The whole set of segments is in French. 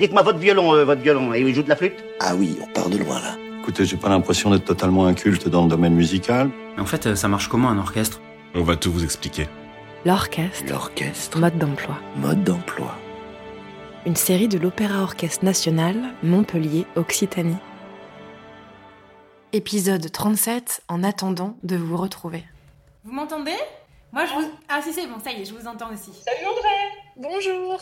Dites-moi votre violon, euh, votre violon, et il joue de la flûte? Ah oui, on part de loin là. Écoutez, j'ai pas l'impression d'être totalement inculte dans le domaine musical. Mais en fait, euh, ça marche comment un orchestre? On va tout vous expliquer. L'orchestre, L'orchestre, mode d'emploi. mode d'emploi. Une série de l'Opéra Orchestre National, Montpellier, Occitanie. Épisode 37, en attendant de vous retrouver. Vous m'entendez? Moi je vous. Ah si c'est bon, ça y est, je vous entends aussi. Salut André Bonjour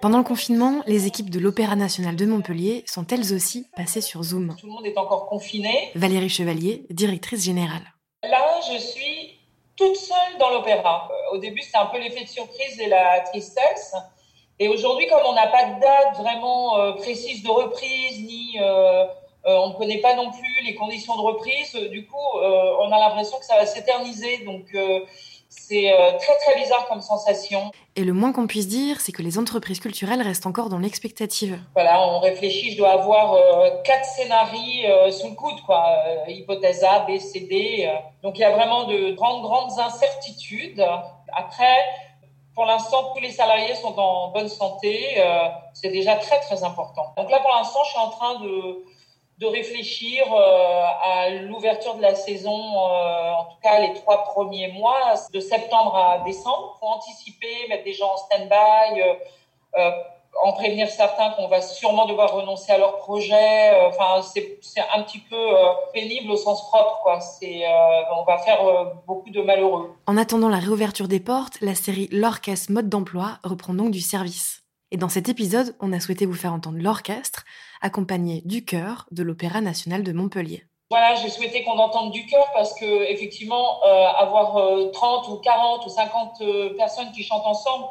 Pendant le confinement, les équipes de l'Opéra National de Montpellier sont elles aussi passées sur Zoom. Tout le monde est encore confiné. Valérie Chevalier, directrice générale. Là, je suis toute seule dans l'opéra. Euh, Au début, c'était un peu l'effet de surprise et la tristesse. Et aujourd'hui, comme on n'a pas de date vraiment euh, précise de reprise, ni euh, on ne connaît pas non plus les conditions de reprise, du coup, euh, on a l'impression que ça va s'éterniser. Donc, euh, c'est euh, très très bizarre comme sensation. Et le moins qu'on puisse dire, c'est que les entreprises culturelles restent encore dans l'expectative. Voilà, on réfléchit, je dois avoir euh, quatre scénarios euh, sous le coude, quoi. Euh, hypothèse A, B, C, D. Donc il y a vraiment de grandes, grandes incertitudes. Après, pour l'instant, tous les salariés sont en bonne santé. c'est déjà très, très important. Donc là, pour l'instant, je suis en train de, de réfléchir euh, à l'ouverture de la saison, euh, en tout cas les trois premiers mois, de septembre à décembre, pour anticiper, mettre des gens en stand-by, euh, en prévenir certains qu'on va sûrement devoir renoncer à leur projet. Enfin, c'est un petit peu pénible au sens propre, quoi. C'est, on va faire beaucoup de malheureux. En attendant la réouverture des portes, la série L'Orchestre Mode d'Emploi reprend donc du service. Et dans cet épisode, on a souhaité vous faire entendre l'orchestre, accompagné du chœur de l'Opéra National de Montpellier. Voilà, j'ai souhaité qu'on entende du cœur parce que effectivement, euh, avoir euh, 30 ou 40 ou 50 euh, personnes qui chantent ensemble,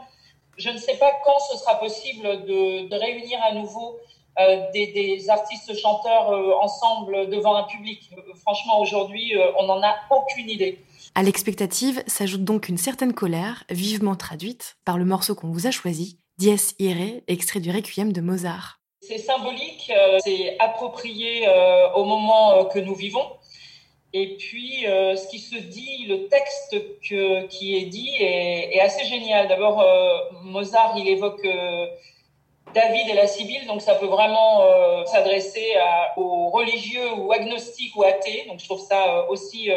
je ne sais pas quand ce sera possible de, de réunir à nouveau euh, des, des artistes chanteurs ensemble devant un public. Franchement, aujourd'hui, on n'en a aucune idée. À l'expectative s'ajoute donc une certaine colère, vivement traduite par le morceau qu'on vous a choisi, Dies Irae, extrait du Requiem de Mozart. C'est symbolique, euh, c'est approprié euh, au moment euh, que nous vivons. Et puis, ce qui se dit, le texte qui est dit est, assez génial. D'abord, Mozart, il évoque David et la Sibylle, donc ça peut vraiment s'adresser aux religieux ou agnostiques ou athées. Donc, je trouve ça aussi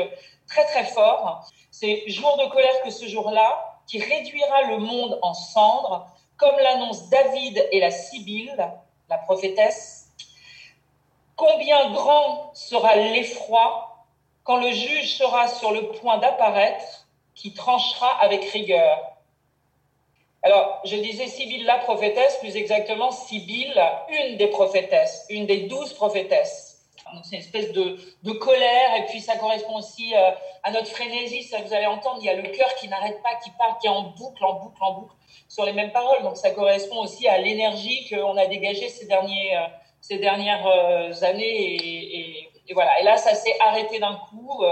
très, très fort. C'est jour de colère que ce jour-là, qui réduira le monde en cendres, comme l'annonce David et la Sibylle, la prophétesse. Combien grand sera l'effroi quand le juge sera sur le point d'apparaître, qui tranchera avec rigueur. Alors, je disais Sibylle la prophétesse, plus exactement Sibylle, une des prophétesses, une des douze prophétesses. Donc, c'est une espèce de, de colère, et puis ça correspond aussi euh, à notre frénésie. Ça, vous allez entendre, il y a le cœur qui n'arrête pas, qui parle, qui est en boucle, en boucle, en boucle, sur les mêmes paroles. Donc, ça correspond aussi à l'énergie qu'on a dégagée ces, derniers, euh, ces dernières euh, années. Et, voilà. Et là, ça s'est arrêté d'un coup.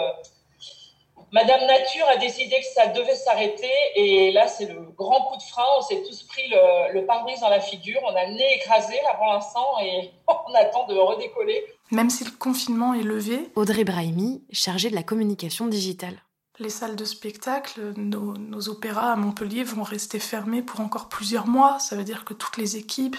Madame Nature a décidé que ça devait s'arrêter et là c'est le grand coup de frein. On s'est tous pris le, le pare-brise dans la figure. On a le nez écrasé là pour l'instant et on attend de redécoller. Même si le confinement est levé, Audrey Brahimi, chargée de la communication digitale. les salles de spectacle, nos, nos opéras à Montpellier vont rester fermés pour encore plusieurs mois. Ça veut dire que toutes les équipes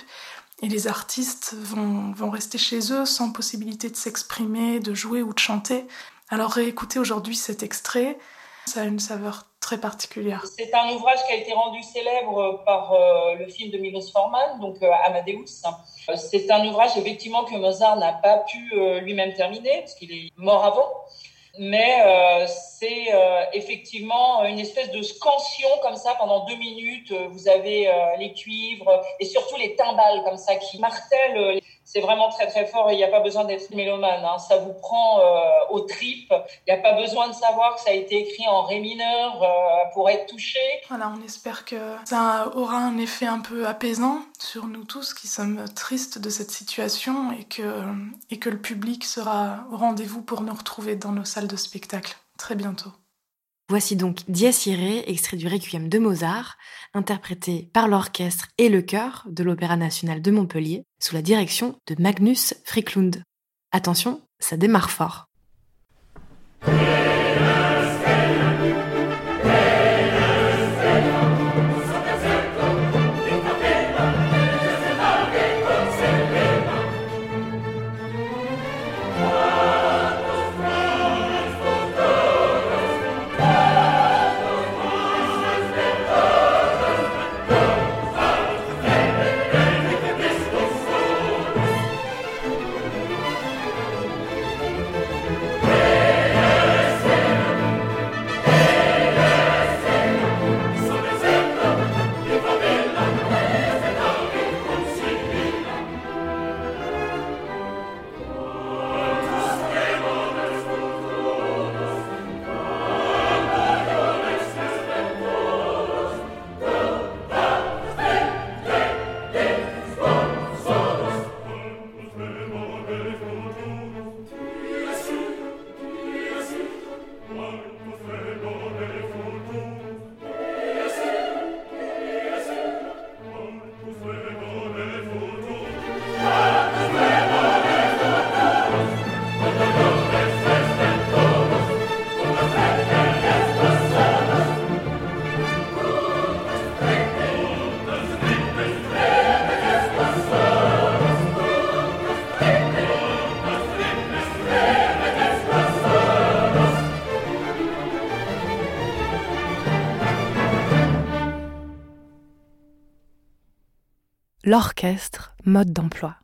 et les artistes vont, vont rester chez eux sans possibilité de s'exprimer, de jouer ou de chanter. Alors réécouter aujourd'hui cet extrait, ça a une saveur très particulière. C'est un ouvrage qui a été rendu célèbre par euh, le film de Milos Forman, donc euh, Amadeus. Euh, C'est un ouvrage effectivement que Mozart n'a pas pu euh, lui-même terminer parce qu'il est mort avant. Mais euh, c'est euh, effectivement une espèce de scansion comme ça pendant deux minutes. Euh, Vous avez euh, les cuivres et surtout les timbales comme ça qui martèlent. C'est vraiment très très fort et il n'y a pas besoin d'être mélomane. Hein. Ça vous prend euh, aux tripes. Il n'y a pas besoin de savoir que ça a été écrit en ré mineur euh, pour être touché. Voilà, on espère que ça aura un effet un peu apaisant sur nous tous qui sommes tristes de cette situation et que, et que le public sera au rendez-vous pour nous retrouver dans nos salles de spectacle très bientôt. Voici donc Dies extrait du Requiem de Mozart, interprété par l'orchestre et le chœur de l'Opéra national de Montpellier, sous la direction de Magnus Friklund. Attention, ça démarre fort. L'orchestre mode d'emploi.